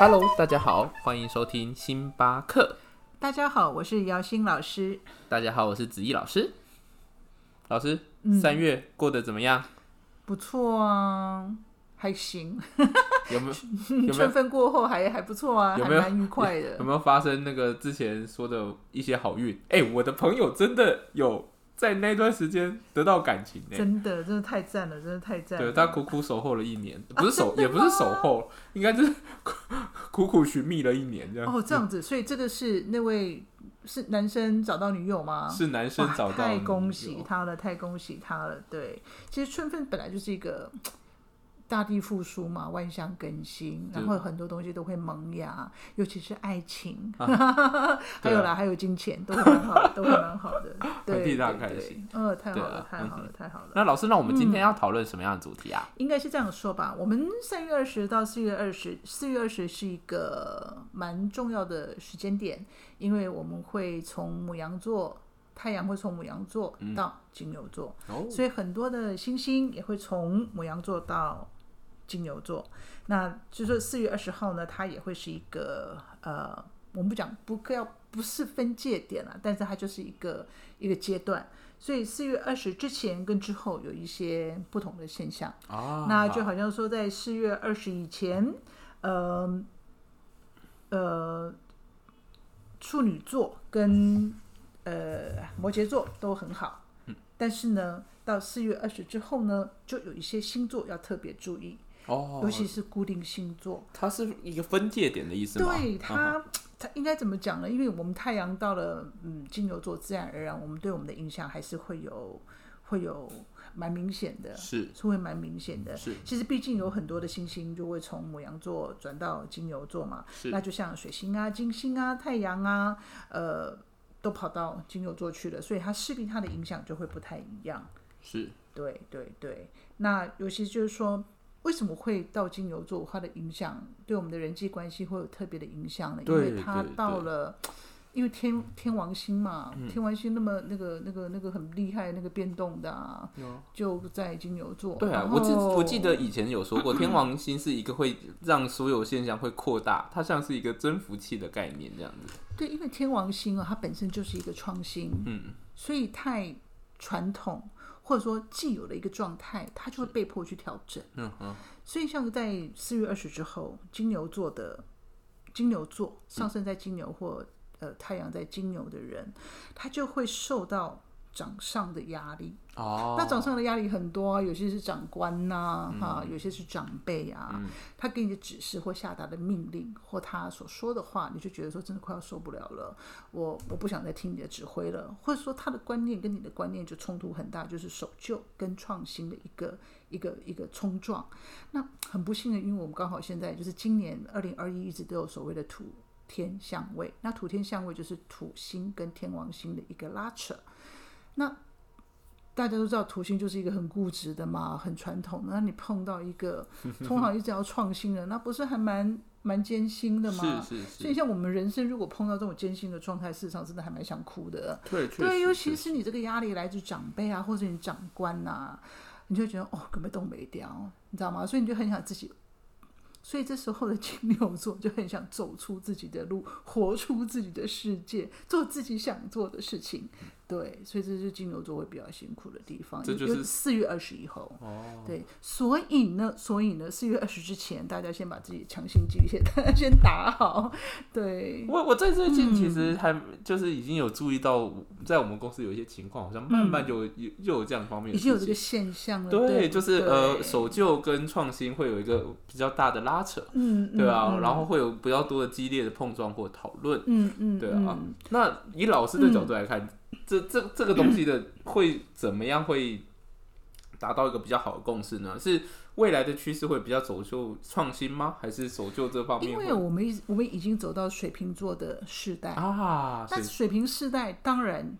Hello，大家好，欢迎收听星巴克。大家好，我是姚欣老师。大家好，我是子怡老师。老师，嗯三月过得怎么样？不错啊，还行。有没有春分过后还还不错啊，有没有还蛮愉快的有。没有发生那个之前说的一些好运？哎、我的朋友真的有在那段时间得到感情呢、真的，真的太赞了，真的太赞了。对他苦苦守候了一年，不是守，也不是守候，应该就是 苦苦寻觅了一年这样。哦，这样子，所以这个是那位是男生找到女友吗？是男生找到女太恭喜他了，太恭喜他了。对，其实春分本来就是一个大地复苏嘛，万象更新，然后很多东西都会萌芽，尤其是爱情，啊 还有啦，还有金钱，都会蛮好，都会蛮好的。对，替他开心呃，太好了，太好了嗯，太好了。那老师，那我们今嗯天要讨论什么样的主题啊？应该是这样说吧。我们三月二十到四月二十，四月二十是一个蛮重要的时间点，因为我们会从母羊座，太阳会从母羊座到金牛座，哦，所以很多的星星也会从母羊座到金牛座。那就说四月二十号呢，它也会是一个呃，我们不讲不要不是分界点了，但是它就是一个一个阶段。所以四月二十之前跟之后有一些不同的现象。啊，那就好像说，在四月二十以前，呃呃，处女座跟呃摩羯座都很好，嗯但是呢，到四月二十之后呢，就有一些星座要特别注意，哦，尤其是固定星座。它是一个分界点的意思吗？对嗯它，它应该怎么讲呢？因为我们太阳到了嗯金牛座，自然而然我们对我们的影响还是会有会有蛮明显的，是是会蛮明显的。是其实毕竟有很多的星星就会从母羊座转到金牛座嘛，是那就像水星啊、金星啊、太阳啊，呃，都跑到金牛座去了，所以它势必它的影响就会不太一样。是对对对，那尤其就是说，为什么会到金牛座，它的影响对我们的人际关系会有特别的影响呢？因为它到了。因为天天王星嘛，嗯天王星那么那个那个那个很厉害，那个变动的啊，有就在金牛座。对啊，我记后我记得以前有说过，天王星是一个会让所有现象会扩大，它像是一个征服器的概念这样子。对，因为天王星啊，它本身就是一个创新，嗯，所以太传统或者说既有的一个状态，它就会被迫去调整。嗯嗯，所以像在四月二十之后，金牛座的金牛座上升在金牛或呃太阳在金牛的人，他就会受到掌上的压力。哦，那掌上的压力很多啊，有些是长官呐、嗯哈、有些是长辈啊，他给你的指示或下达的命令或他所说的话，你就觉得说真的快要受不了了，我我不想再听你的指挥了，或者说他的观念跟你的观念就冲突很大，就是守旧跟创新的一个一个一个冲撞。那很不幸的，因为我们刚好现在就是今年二零二一一直都有所谓的土天相位，那土天相位就是土星跟天王星的一个拉扯，那。大家都知道土星就是一个很固执的嘛，很传统的。那你碰到一个 通常一直要创新的，那不是还蛮蛮艰辛的吗？是是所以，像我们人生如果碰到这种艰辛的状态，事实上真的还蛮想哭的。对，对，尤其是你这个压力来自长辈啊，或者你长官呐、你就觉得哦，根本动没掉，你知道吗？所以你就很想自己。所以这时候的金牛座就很想走出自己的路，活出自己的世界，做自己想做的事情。对，所以这是金牛座会比较辛苦的地方。这就是四月二十以后。哦，对，所以呢，所以呢，四月二十之前，大家先把自己强心剂先 先打好。对，我我在最近其嗯实还就是已经有注意到，在我们公司有一些情况，好像慢慢就有又有这样方面的已经有这个情。现象了。对，对，就是呃，守旧跟创新会有一个比较大的拉扯，嗯，对啊，嗯然后会有比较多的激烈的碰撞或讨论，嗯嗯，对啊嗯。那以老师的角度来看，这这这个东西的会怎么样会达到一个比较好的共识呢？是未来的趋势会比较走就创新吗？还是守旧这方面？因为我们已我们已经走到水瓶座的世代，啊，那水瓶世代当然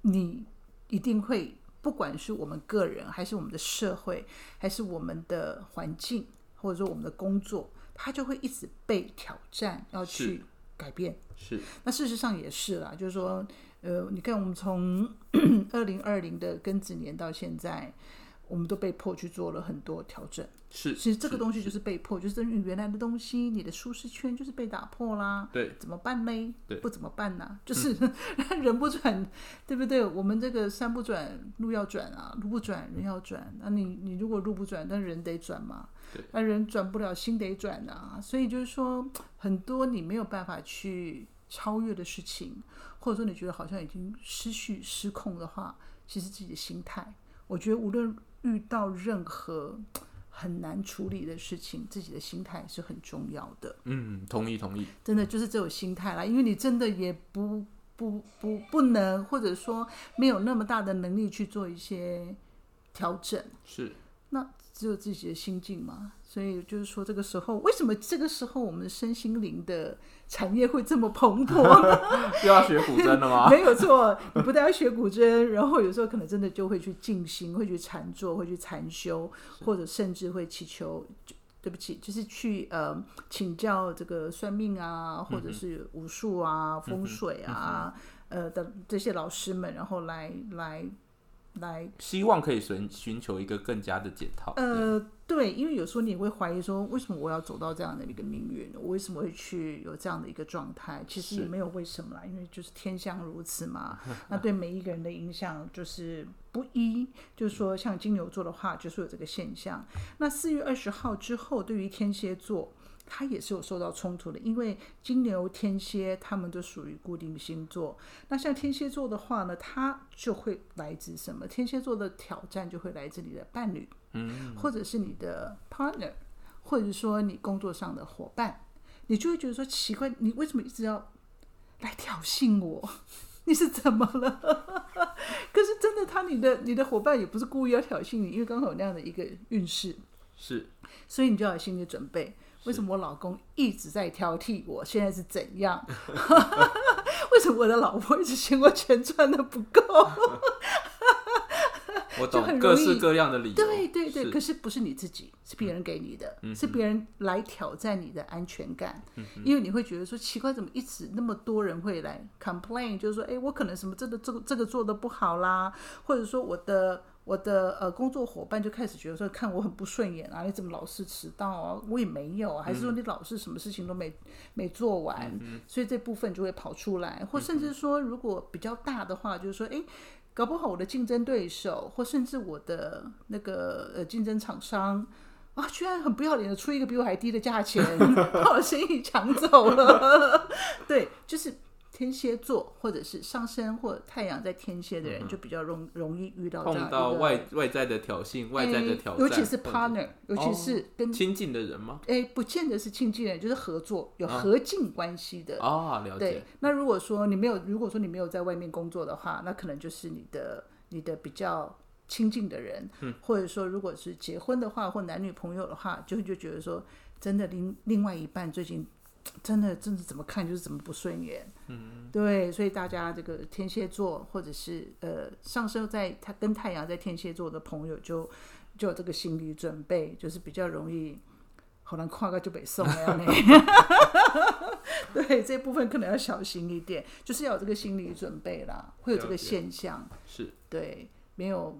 你一定会，不管是我们个人，还是我们的社会，还是我们的环境，或者说我们的工作，它就会一直被挑战，要去改变。是那事实上也是啦，就是说，呃，你看我们从 二零二零的庚子年到现在，我们都被迫去做了很多调整。是，其实这个东西就是被迫，就是你原来的东西，你的舒适圈就是被打破啦。对，怎么办呢？对不怎么办呢？就是 人不转，对不对？我们这个山不转路要转啊，路不转人要转。那你你如果路不转，那人得转嘛。对，那人转不了，心得转啊。所以就是说，很多你没有办法去超越的事情，或者说你觉得好像已经失去失控的话，其实自己的心态，我觉得无论遇到任何。很难处理的事情，自己的心态是很重要的。嗯，同意同意。真的就是这种心态啦，因为你真的也不不不不能，或者说没有那么大的能力去做一些调整。是。那只有自己的心境嘛。所以就是说，这个时候为什么这个时候我们身心灵的产业会这么蓬勃？又要学古筝了吗？没有错，你不但要学古筝，然后有时候可能真的就会去静心，会去禅坐，会去禅修，或者甚至会祈求。对不起，就是去呃请教这个算命啊，或者是武术啊、风水啊，呃的这些老师们，然后来来。来，希望可以寻寻求一个更加的解套。呃，对，因为有时候你会怀疑说，为什么我要走到这样的一个命运？我为什么会去有这样的一个状态？其实也没有为什么啦，因为就是天象如此嘛。那对每一个人的影响就是不一。就是说，像金牛座的话，就是有这个现象。那四月二十号之后，对于天蝎座。它也是有受到冲突的，因为金牛、天蝎他们都属于固定星座。那像天蝎座的话呢，他就会来自什么？天蝎座的挑战就会来自你的伴侣，嗯，或者是你的 partner，或者说你工作上的伙伴，你就会觉得说奇怪，你为什么一直要来挑衅我？你是怎么了？可是真的，他你的你的伙伴也不是故意要挑衅你，因为刚好有那样的一个运势，是，所以你就要有心理准备。为什么我老公一直在挑剔我？现在是怎样？为什么我的老婆一直嫌我钱赚的不够？我懂各式各样的理由。对对对，可是不是你自己，是别人给你的，是别人来挑战你的安全感。因为你会觉得说奇怪，怎么一直那么多人会来 complain，就是说，哎，我可能什么这个这个这个做的不好啦，或者说我的。我的呃工作伙伴就开始觉得说看我很不顺眼啊，你怎么老是迟到啊？我也没有，还是说你老是什么事情都没没做完，所以这部分就会跑出来，或甚至说如果比较大的话，就是说哎，搞不好我的竞争对手，或甚至我的那个呃竞争厂商啊，居然很不要脸的出一个比我还低的价钱，把我生意抢走了，对，就是。天蝎座或者是上升或太阳在天蝎的人，就比较容容易遇到碰到外外在的挑衅、外在的挑战，尤其是 partner，尤其是跟亲近的人吗？哎，不见得是亲近人，就是合作有合近关系的啊。了解。那如果说你没有，如果说你没有在外面工作的话，那可能就是你的你的比较亲近的人，或者说如果是结婚的话或男女朋友的话，就就觉得说真的另另外一半最近。真的，真的怎么看就是怎么不顺眼。嗯，对，所以大家这个天蝎座或者是呃上升在他跟太阳在天蝎座的朋友，就就有这个心理准备，就是比较容易好难跨个就北宋了呢 对，这部分可能要小心一点，就是要有这个心理准备啦，会有这个现象。是，对，没有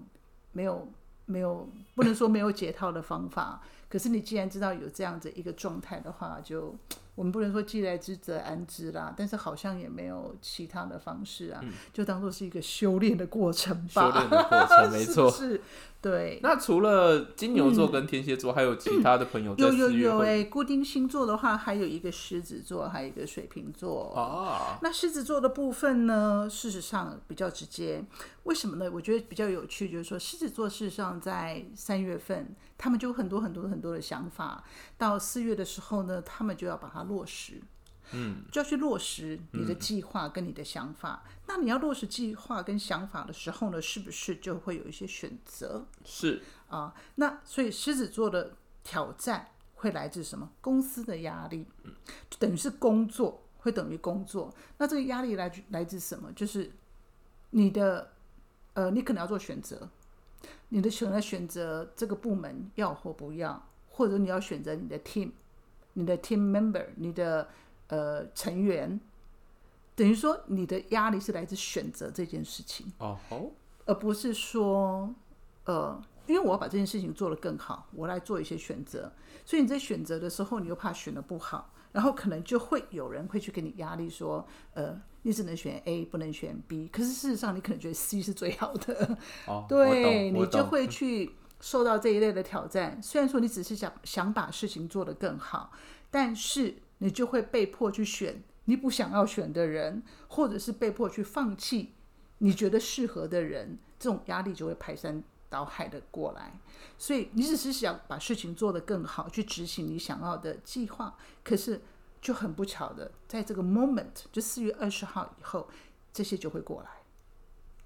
没有没有，不能说没有解套的方法。可是你既然知道有这样子一个状态的话，就。我们不能说既来之则安之啦，但是好像也没有其他的方式啊，就当做是一个修炼的过程吧。修炼的过程，没 错。是，对。那除了金牛座跟天蝎座，还有其他的朋友？有有有哎，固定星座的话，还有一个狮子座，还有一个水瓶座。哦。那狮子座的部分呢，事实上比较直接。为什么呢？我觉得比较有趣，就是说狮子座事实上在三月份，他们就很多很多很多的想法，到四月的时候呢，他们就要把它。落实，嗯，就要去落实你的计划跟你的想法。那你要落实计划跟想法的时候呢，是不是就会有一些选择？是啊，那所以狮子座的挑战会来自什么？公司的压力，等于是工作，会等于工作。那这个压力来来自什么？就是你的，呃，你可能要做选择，你的选择选择这个部门要或不要，或者你要选择你的 team。你的 team member，你的呃成员，等于说你的压力是来自选择这件事情哦，而不是说呃因为我要把这件事情做得更好，我来做一些选择。所以你在选择的时候，你又怕选的不好，然后可能就会有人会去给你压力，说，呃，你只能选 A，不能选 B。可是事实上，你可能觉得 C 是最好的，哦，对你就会去受到这一类的挑战。虽然说你只是想想把事情做得更好，但是你就会被迫去选你不想要选的人，或者是被迫去放弃你觉得适合的人，这种压力就会排山倒海的过来。所以你只是想把事情做得更好，去执行你想要的计划，可是就很不巧的，在这个 moment，就四月二十号以后，这些就会过来。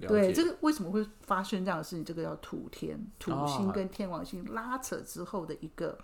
了对，这个为什么会发生这样的事情？这个叫土天、土星哦跟天王星拉扯之后的一个、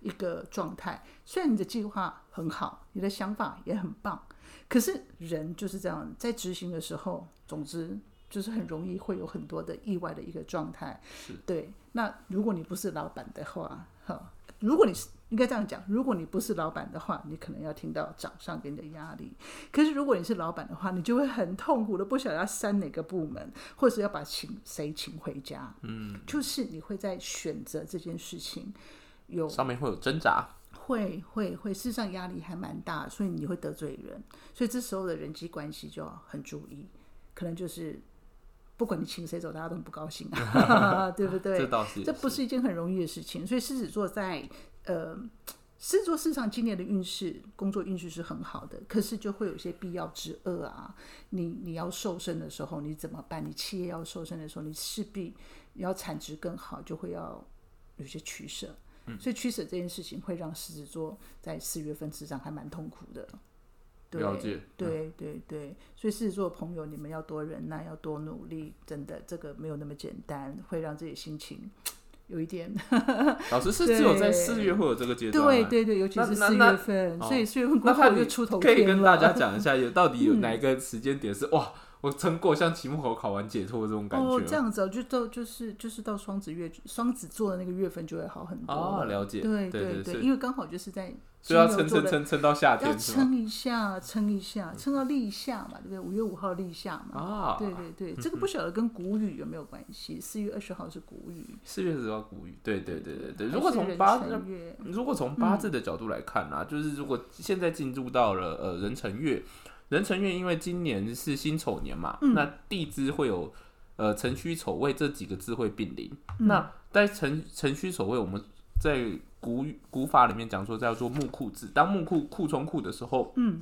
一个状态。虽然你的计划很好，你的想法也很棒，可是人就是这样，在执行的时候，总之就是很容易会有很多的意外的一个状态。是对，那如果你不是老板的话，哈，如果你是应该这样讲，如果你不是老板的话，你可能要听到掌上给你的压力。可是如果你是老板的话，你就会很痛苦的，不晓得要删哪个部门，或者是要把请谁请回家。嗯，就是你会在选择这件事情有上面会有挣扎，会会会，事实上压力还蛮大，所以你会得罪人，所以这时候的人际关系就要很注意，可能就是不管你请谁走，大家都很不高兴啊，对不对？这倒是这不是一件很容易的事情，所以狮子座在呃，狮子座事实上今年的运势、工作运势是很好的，可是就会有一些必要之恶啊。你你要瘦身的时候，你怎么办？你企业要瘦身的时候，你势必要产值更好，就会要有些取舍。所以取舍这件事情会让狮子座在四月份实际上还蛮痛苦的。对了解对对对，所以狮子座的朋友，你们要多忍耐，要多努力，真的这个没有那么简单，会让自己心情 有一点。老师是只有在四月会有这个阶段吗，对对对，尤其是四月份，哦所以四月份过后就出头可以跟大家。讲一下，有到底有 哪一个时间点是、哇，我撑过像期末考考完解脱这种感觉吗？哦，这样子哦，就到就是就是到双子月，双子座的那个月份就会好很多哦了解对对对因为刚好就是在所以要撑撑撑撑到夏天是吗？撑一下，撑一下，撑到立夏嘛，对不对？五月五号立夏嘛。啊，对对对，这个不晓得跟谷雨有没有关系？四月二十号是谷雨，四月二十号谷雨，对对对对对。还如果从八辰月，如果从八字的角度来看啊，就是如果现在进入到了呃壬辰月，壬辰月因为今年是辛丑年嘛，那地支会有呃辰戌丑未这几个字会并临。那在辰辰戌丑未，我们在古语古法里面讲说叫做木库字，当木库库冲库的时候，嗯。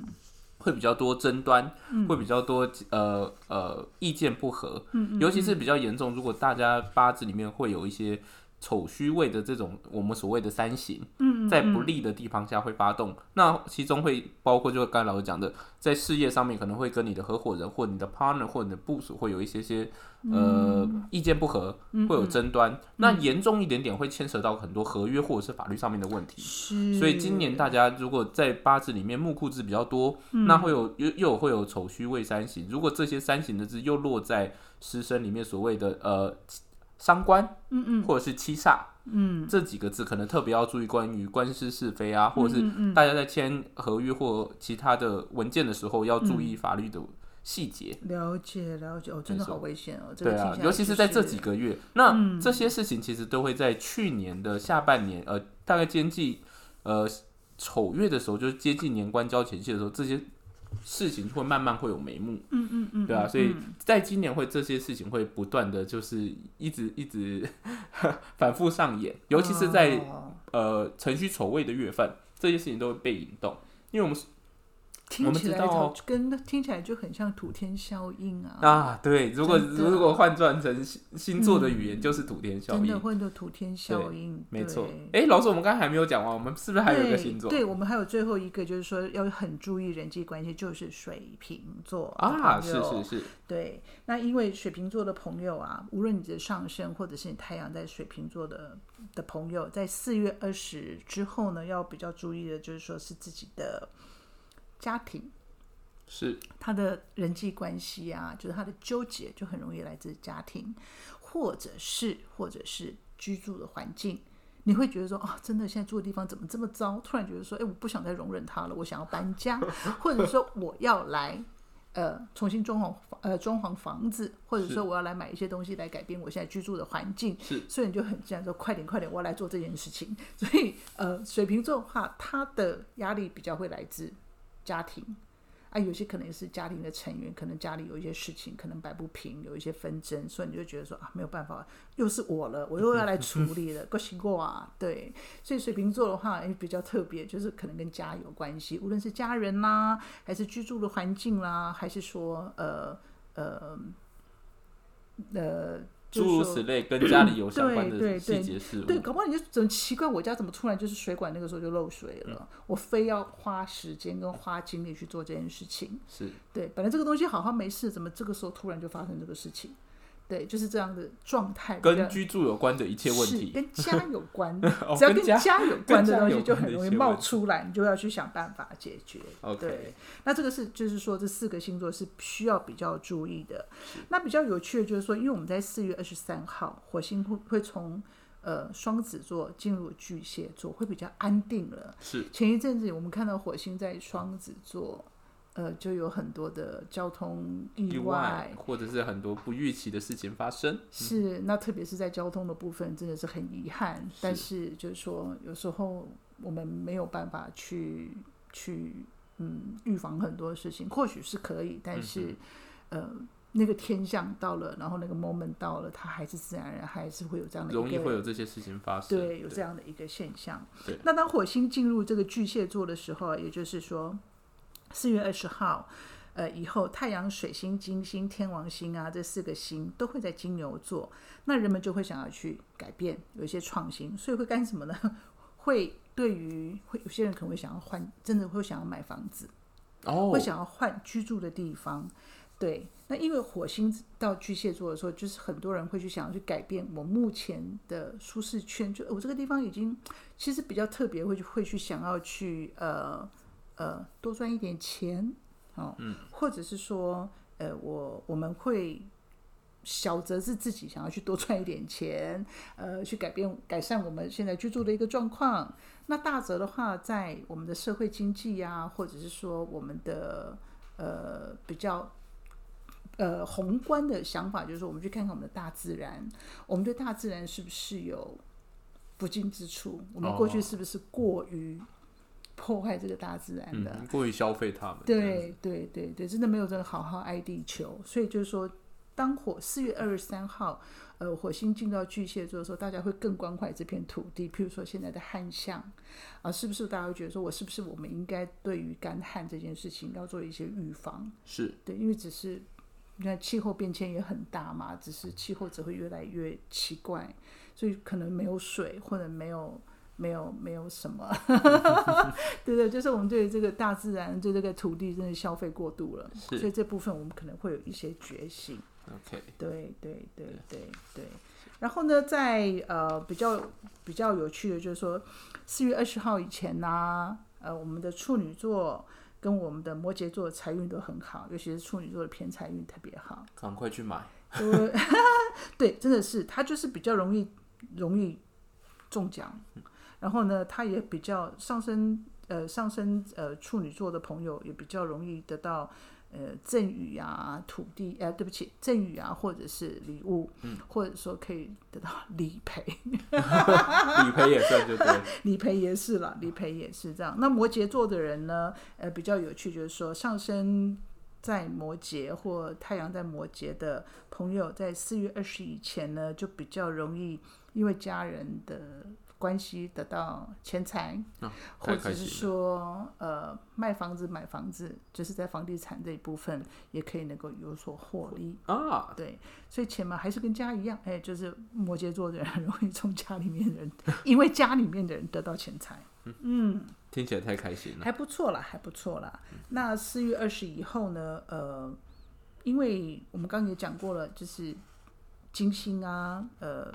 会比较多争端，会比较多呃呃意见不合，尤其是比较严重。如果大家八字里面会有一些丑戌位的这种我们所谓的三刑，在不利的地方下会发动。那其中会包括就是刚才老师讲的，在事业上面可能会跟你的合伙人或你的 partner 或你的部署会有一些些呃意见不合，会有争端。那严重一点点会牵扯到很多合约或者是法律上面的问题。所以今年大家如果在八字里面木库字比较多，那会有又又会有丑戌位三刑。如果这些三刑的字又落在师生里面所谓的呃伤官，嗯嗯，或者是七煞，嗯，这几个字可能特别要注意关于官司是非啊，或者是大家在签合约或其他的文件的时候要注意法律的细节。了解了解。哦，真的好危险哦，这个对啊尤其是在这几个月，那这些事情其实都会在去年的下半年，呃，大概接近呃丑月的时候，就是接近年关交前期的时候，这些事情会慢慢会有眉目。嗯嗯嗯，对啊，所以在今年会这些事情会不断的就是一直 一直 反复上演，尤其是在、哦。呃程序丑位的月份，这些事情都会被引动，因为我们是听起来跟听起来就很像土天效应啊，啊，对，如果如果换转成星星座的语言，就是土天效应真的。会有土天效应，没错对。哎，老师，我们刚才还没有讲完，我们是不是还有一个星座对，我们还有最后一个，就是说要很注意人际关系，就是水瓶座啊？是是是，对，那因为水瓶座的朋友啊，无论你的上升或者是你太阳在水瓶座的的朋友，在四月二十之后呢，要比较注意的就是说是自己的家庭。是他的人际关系啊，就是他的纠结，就很容易来自家庭，或者是或者是居住的环境。你会觉得说，哦，真的现在住的地方怎么这么糟？突然觉得说，哎，我不想再容忍他了，我想要搬家，或者说我要来呃重新装潢呃装潢房子，或者说我要来买一些东西来改变我现在居住的环境，是，所以你就很自然说快点快点，我要来做这件事情。所以呃，水瓶座的话，他的压力比较会来自家庭。啊，有些可能是家庭的成员，可能家里有一些事情，可能摆不平，有一些纷争，所以你就觉得说啊，没有办法，又是我了，我又要来处 理了，过习过啊，对，所以水瓶座的话，哎，比较特别，就是可能跟家有关系，无论是家人啦，还是居住的环境啦，还是说呃呃呃。诸如此类，跟家里有相关的细节事物。对，搞不好你就怎么奇怪，我家怎么突然就是水管那个时候就漏水了？我非要花时间跟花精力去做这件事情。是对，本来这个东西好好没事，怎么这个时候突然就发生这个事情？对，就是这样的状态。跟居住有关的一切问题，跟家有关，只要跟家有关的东西，就很容易冒出来，你就要去想办法解决。对，那这个是就是说，这四个星座是需要比较注意的。那比较有趣的，就是说，因为我们在四月二十三号，火星会会从呃双子座进入巨蟹座，会比较安定了。是前一阵子我们看到火星在双子座。呃，就有很多的交通意外，或者是很多不预期的事情发生。是，那特别是在交通的部分，真的是很遗憾。但是就是说，有时候我们没有办法去去嗯预防很多事情，或许是可以，但是呃那个天象到了，然后那个 moment 到了，它还是自然而然还是会有这样的，容易会有这些事情发生。对，有这样的一个现象。对，那当火星进入这个巨蟹座的时候，也就是说。四月二十号，呃，以后太阳、水星、金星、天王星啊，这四个星都会在金牛座，那人们就会想要去改变，有一些创新，所以会干什么呢？会对于会有些人可能会想要换，真的会想要买房子，哦，会想要换居住的地方。对，那因为火星到巨蟹座的时候，就是很多人会去想要去改变我目前的舒适圈，就我这个地方已经其实比较特别，会去会去想要去呃。呃，多赚一点钱，哦，嗯，或者是说，呃，我我们会小则是自己想要去多赚一点钱，呃，去改变改善我们现在居住的一个状况。那大则的话，在我们的社会经济呀，或者是说我们的呃比较呃宏观的想法，就是说，我们去看看我们的大自然，我们对大自然是不是有不敬之处？我们过去是不是过于？破坏这个大自然的，过于消费他们。对对对对，真的没有真的好好爱地球。所以就是说，当火四月二十三号，呃，火星进到巨蟹座的时候，大家会更关怀这片土地。譬如说现在的旱象啊，是不是大家会觉得说，我是不是我们应该对于干旱这件事情要做一些预防？是对，因为只是你看气候变迁也很大嘛，只是气候只会越来越奇怪，所以可能没有水或者没有。没有，没有什么，对对，就是我们对这个大自然、对这个土地真的消费过度了，所以这部分我们可能会有一些觉醒。OK，对对对对对。然后呢，在呃比较比较有趣的，就是说四月二十号以前呢，呃，我们的处女座跟我们的摩羯座财运都很好，尤其是处女座的偏财运特别好，赶快去买。对，真的是，他就是比较容易容易中奖。然后呢，他也比较上升，呃，上升，呃，处女座的朋友也比较容易得到，呃，赠与啊，土地，呃，对不起，赠与啊，或者是礼物，嗯，或者说可以得到 理赔 理赔也算就对，理赔也是了，理赔也是这样。那摩羯座的人呢，呃，比较有趣，就是说上升在摩羯或太阳在摩羯的朋友，在四月二十以前呢，就比较容易因为家人的。关系得到钱财，或者是说，呃，卖房子、买房子，就是在房地产这一部分也可以能够有所获利啊。对，所以钱嘛，还是跟家一样，哎，就是摩羯座的人很容易从家里面人，因为家里面的人得到钱财。嗯，听起来太开心了，还不错啦，还不错啦。那四月二十以后呢？呃，因为我们刚刚也讲过了，就是金星啊，呃。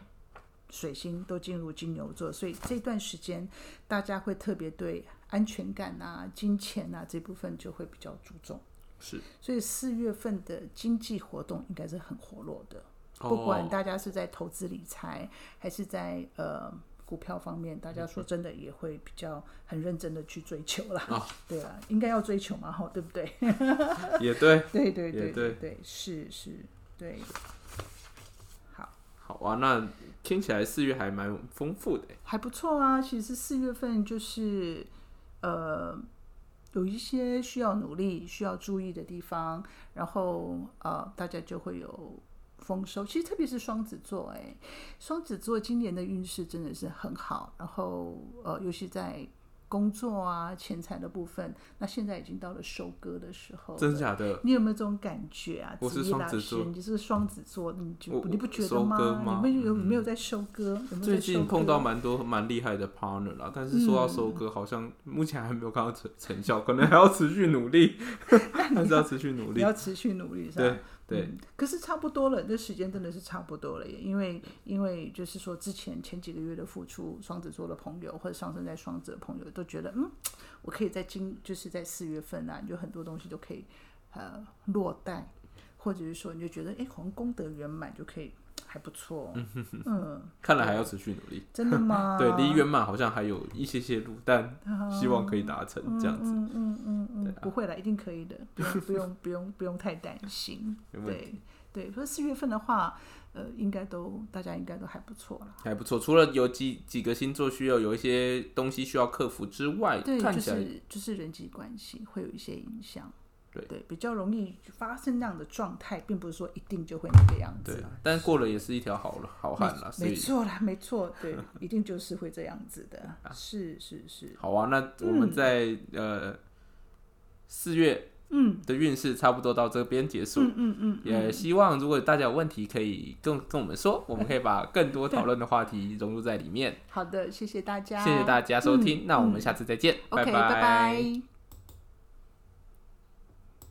水星都进入金牛座，所以这段时间大家会特别对安全感啊、金钱啊这部分就会比较注重。是，所以四月份的经济活动应该是很活络的，不管大家是在投资理财，还是在呃股票方面，大家说真的也会比较很认真的去追求啦。哦 对啊，应该要追求嘛，哈，对不 对？也对，对对对对对，是是，对。好，啊，那听起来四月还蛮丰富的。还不错啊。其实四月份就是呃有一些需要努力、需要注意的地方，然后呃大家就会有丰收。其实特别是双子座，哎，双子座今年的运势真的是很好。然后呃，尤其在工作啊、钱财的部分，那现在已经到了收割的时候了。真假的？你有没有这种感觉啊？我是双子座，你是双子座，你就我你不觉得吗你们有没有在收割？有没有最近碰到蛮多蛮厉害的 partner 啦，但是说到收割，好像目前还没有看到成成效，可能还要持续努力，还是要持续努力。要持续努力，是吧？对对嗯，可是差不多了，这时间真的是差不多了耶。因为因为就是说，之前前几个月的付出，双子座的朋友或者上升在双子的朋友都觉得，嗯，我可以在今就是在四月份啊，你就很多东西都可以呃落袋，或者是说你就觉得，哎，好像功德圆满就可以还不错，嗯，看来还要持续努力。真的吗？对，离圆满好像还有一些些路，但希望可以达成这样子。嗯嗯嗯不会了，一定可以的，不用不用不用不用太担心。对对，所以四月份的话，呃，应该都大家应该都还不错了。还不错，除了有几几个星座需要有一些东西需要克服之外，对，就是就是人际关系会有一些影响。对对，比较容易发生那样的状态，并不是说一定就会那个样子。对啊，但过了也是一条好好汉啦，所没错啦，没错，对，一定就是会这样子的。啊是是是，好啊。那我们在、呃四月嗯的运势差不多到这边结束，嗯嗯嗯，也希望如果大家有问题可以跟跟我们说，我们可以把更多讨论的话题融入在里面。好的，谢谢大家，谢谢大家收听，那我们下次再见，OK，拜拜拜